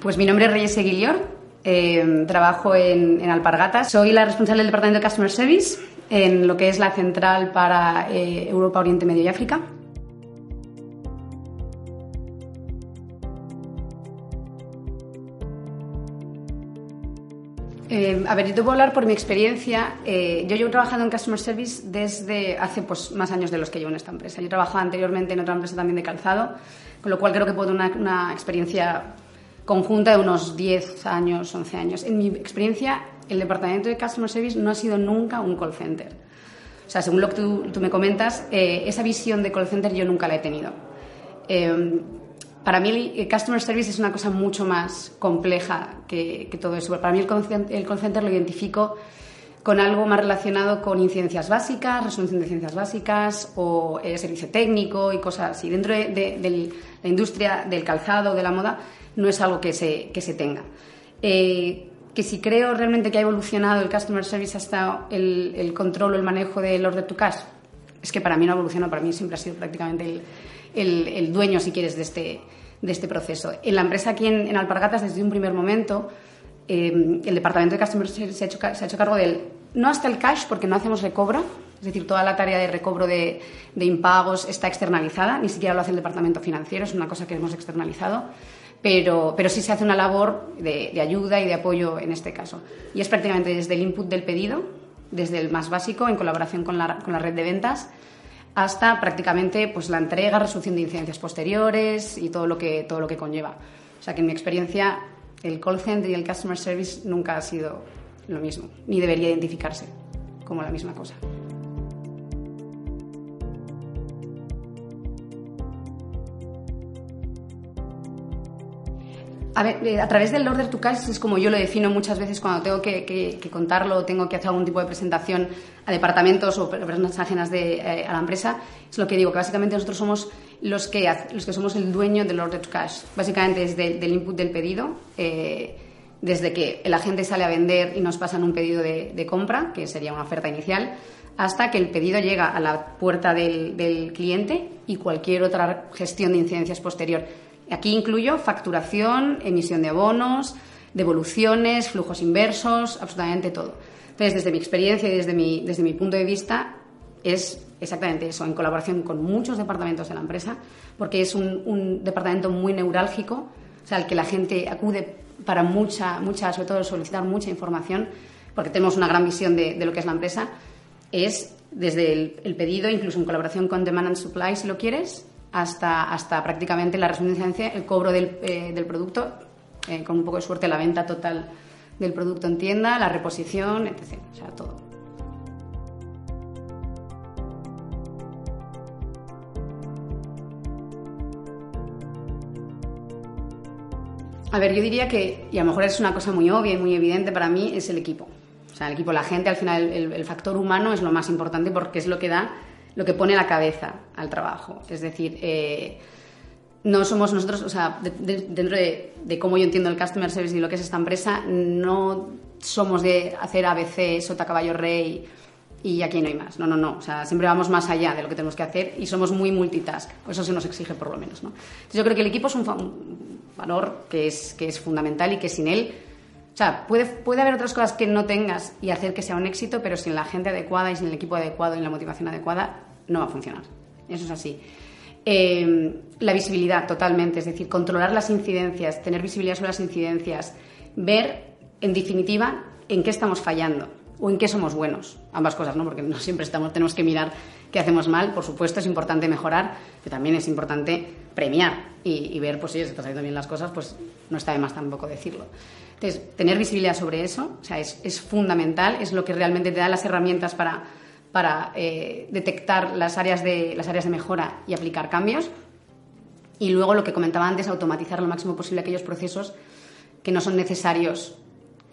Pues mi nombre es Reyes Eguilior, eh, trabajo en, en, Alpargatas. Soy la responsable del Departamento de Customer Service en lo que es la central para eh, Europa, Oriente Medio y África. Eh, a ver, yo te puedo hablar por mi experiencia. Eh, yo llevo trabajando en Customer Service desde hace pues, más años de los que llevo en esta empresa. Yo trabajaba anteriormente en otra empresa también de calzado, con lo cual creo que puedo una, una experiencia conjunta de unos 10 años, 11 años. En mi experiencia, el departamento de Customer Service no ha sido nunca un call center. O sea, según lo que tú, me comentas, eh, esa visión de call center yo nunca la he tenido. Eh, para mí el Customer Service es una cosa mucho más compleja que, todo eso. Para mí el call, center lo identifico con algo más relacionado con incidencias básicas, resolución de incidencias básicas o eh, servicio técnico y cosas así. Dentro de, de, la industria del calzado, de la moda, no es algo que se, que se tenga. Eh, que si creo realmente que ha evolucionado el customer service hasta el, el control o el manejo del order to cash, es que para mí no ha evolucionado, para mí siempre ha sido prácticamente el, el, dueño, si quieres, de este, de este proceso. En la empresa aquí en, en Alpargatas, desde un primer momento, eh, el departamento de customer service se ha, hecho, se ha hecho cargo del, no hasta el cash, porque no hacemos recobro, es decir, toda la tarea de recobro de, de impagos está externalizada, ni siquiera lo hace el departamento financiero, es una cosa que hemos externalizado pero, pero sí se hace una labor de, de, ayuda y de apoyo en este caso. Y es prácticamente desde el input del pedido, desde el más básico, en colaboración con la, con la red de ventas, hasta prácticamente pues, la entrega, resolución de incidencias posteriores y todo lo, que, todo lo que conlleva. O sea que en mi experiencia el call center y el customer service nunca ha sido lo mismo, ni debería identificarse como la misma cosa. Eh, a través del order to cash es como yo lo defino muchas veces cuando tengo que, que, que contarlo, tengo que hacer algún tipo de presentación a departamentos o personas ajenas de, eh, a la empresa. Es lo que digo, que básicamente nosotros somos los que, los que somos el dueño del order to cash. Básicamente desde el input del pedido, eh, desde que el agente sale a vender y nos pasan un pedido de, compra, que sería una oferta inicial, hasta que el pedido llega a la puerta del, del cliente y cualquier otra gestión de incidencias posterior Aquí incluyo facturación, emisión de abonos, devoluciones, flujos inversos, absolutamente todo. Entonces, desde mi experiencia y desde mi, desde mi punto de vista, es exactamente eso, en colaboración con muchos departamentos de la empresa, porque es un, un departamento muy neurálgico, o sea, al que la gente acude para mucha, mucha, sobre todo solicitar mucha información, porque tenemos una gran visión de, lo que es la empresa, es desde el, pedido, incluso en colaboración con Demand and Supply, si lo quieres, hasta, hasta prácticamente la resolución el cobro del, eh, del producto, eh, con un poco de suerte la venta total del producto en tienda, la reposición, etc. O sea, todo. A ver, yo diría que, y a lo mejor es una cosa muy obvia y muy evidente para mí, es el equipo. O sea, el equipo, la gente, al final el, el factor humano es lo más importante porque es lo que da lo que pone la cabeza al trabajo. Es decir, eh, no somos nosotros, o sea, de, de, dentro de, de, cómo yo entiendo el customer service y lo que es esta empresa, no somos de hacer ABC, sota, caballo, rey y aquí no hay más. No, no, no. O sea, siempre vamos más allá de lo que tenemos que hacer y somos muy multitask. Eso se nos exige por lo menos. ¿no? Entonces yo creo que el equipo es un, un valor que es, que es fundamental y que sin él o sea, puede, puede haber otras cosas que no tengas y hacer que sea un éxito, pero sin la gente adecuada y sin el equipo adecuado y la motivación adecuada, no va a funcionar. Eso es así. Eh, la visibilidad, totalmente. Es decir, controlar las incidencias, tener visibilidad sobre las incidencias, ver, en definitiva, en qué estamos fallando o en qué somos buenos. Ambas cosas, ¿no? Porque no siempre estamos, tenemos que mirar qué hacemos mal. Por supuesto, es importante mejorar, pero también es importante premiar y, ver, pues si estás haciendo bien las cosas, pues no está de más tampoco decirlo. Entonces, tener visibilidad sobre eso, o sea, es, es fundamental, es lo que realmente te da las herramientas para, para eh, detectar las áreas, de, las áreas de mejora y aplicar cambios. Y luego lo que comentaba antes, automatizar lo máximo posible aquellos procesos que no son necesarios,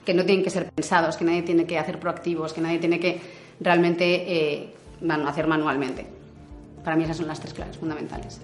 que no tienen que ser pensados, que nadie tiene que hacer proactivos, que nadie tiene que realmente eh, hacer manualmente. Para mí esas son las tres claves fundamentales.